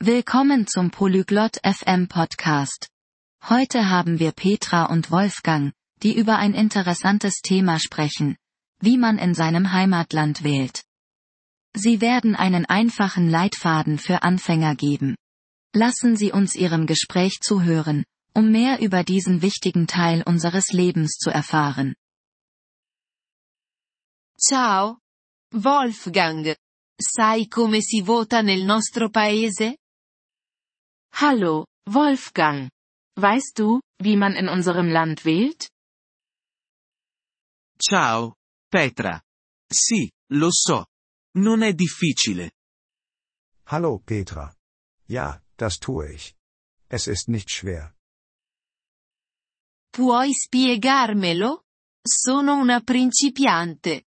Willkommen zum Polyglot FM Podcast. Heute haben wir Petra und Wolfgang, die über ein interessantes Thema sprechen, wie man in seinem Heimatland wählt. Sie werden einen einfachen Leitfaden für Anfänger geben. Lassen Sie uns Ihrem Gespräch zuhören, um mehr über diesen wichtigen Teil unseres Lebens zu erfahren. Ciao. Wolfgang. Sai come si vota nel nostro paese? Hallo, Wolfgang. Weißt du, wie man in unserem Land wählt? Ciao, Petra. Sì, lo so. Non è difficile. Hallo Petra. Ja, das tue ich. Es ist nicht schwer. Puoi spiegarmelo? Sono una principiante.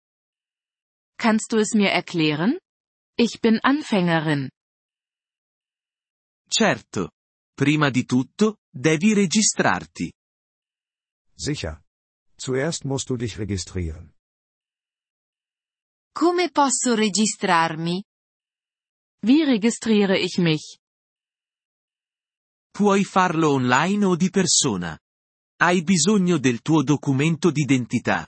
Kannst du es mir erklären? Ich bin Anfängerin. Certo. Prima di tutto, devi registrarti. Sicher. Zuerst musst du dich registrieren. Come posso registrarmi? Wie registriere ich mich? Puoi farlo online o di persona. Hai bisogno del tuo documento d'identità.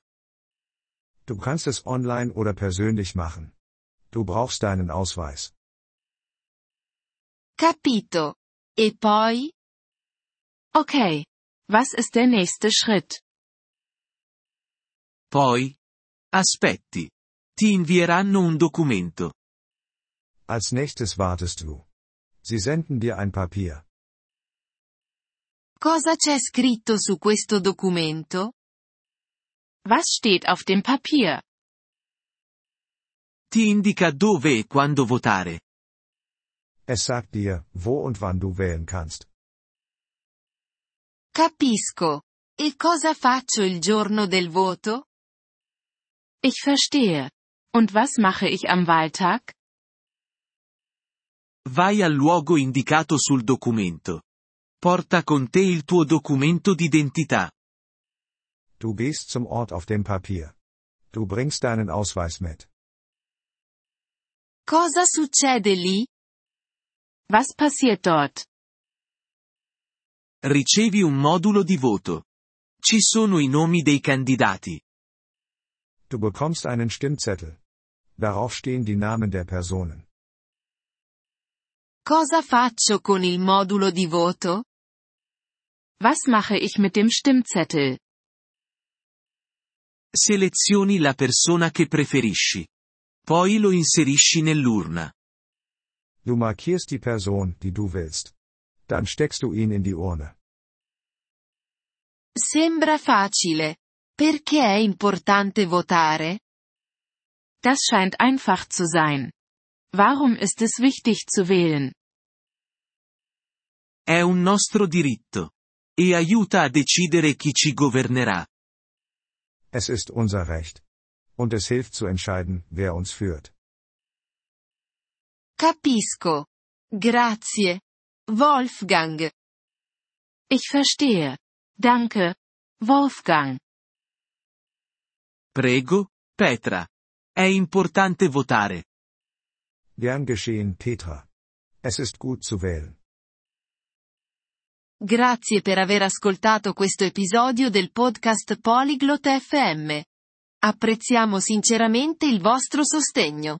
Du kannst es online oder persönlich machen. Du brauchst deinen Ausweis. Capito. E poi? Okay. Was ist der nächste Schritt? Poi? Aspetti. Ti invieranno un documento. Als nächstes wartest du. Sie senden dir ein Papier. Cosa c'è scritto su questo documento? Was steht auf dem Papier? Ti indica dove e quando votare. Es sagt dir, wo und wann du wählen kannst. Capisco. E cosa faccio il giorno del voto? Ich verstehe. Und was mache ich am Wahltag? Vai al luogo indicato sul documento. Porta con te il tuo documento d'identità. Du gehst zum Ort auf dem Papier. Du bringst deinen Ausweis mit. Cosa succede lì? Was passiert dort? Ricevi un modulo di voto. Ci sono i nomi dei candidati. Du bekommst einen Stimmzettel. Darauf stehen die Namen der Personen. Cosa faccio con il modulo di voto? Was mache ich mit dem Stimmzettel? Selezioni la persona che preferisci. Poi lo inserisci nell'urna. Du markierst die Person, die du willst. Dann steckst du ihn in die Urne. Sembra facile. Perché è importante votare? Das scheint einfach zu sein. Warum ist es wichtig zu wählen? È un nostro diritto. E aiuta a decidere chi ci governerà. Es ist unser Recht. Und es hilft zu entscheiden, wer uns führt. Capisco. Grazie. Wolfgang. Ich verstehe. Danke. Wolfgang. Prego, Petra. È importante votare. Gern geschehen, Petra. Es ist gut zu wählen. Grazie per aver ascoltato questo episodio del podcast Polyglot FM. Apprezziamo sinceramente il vostro sostegno.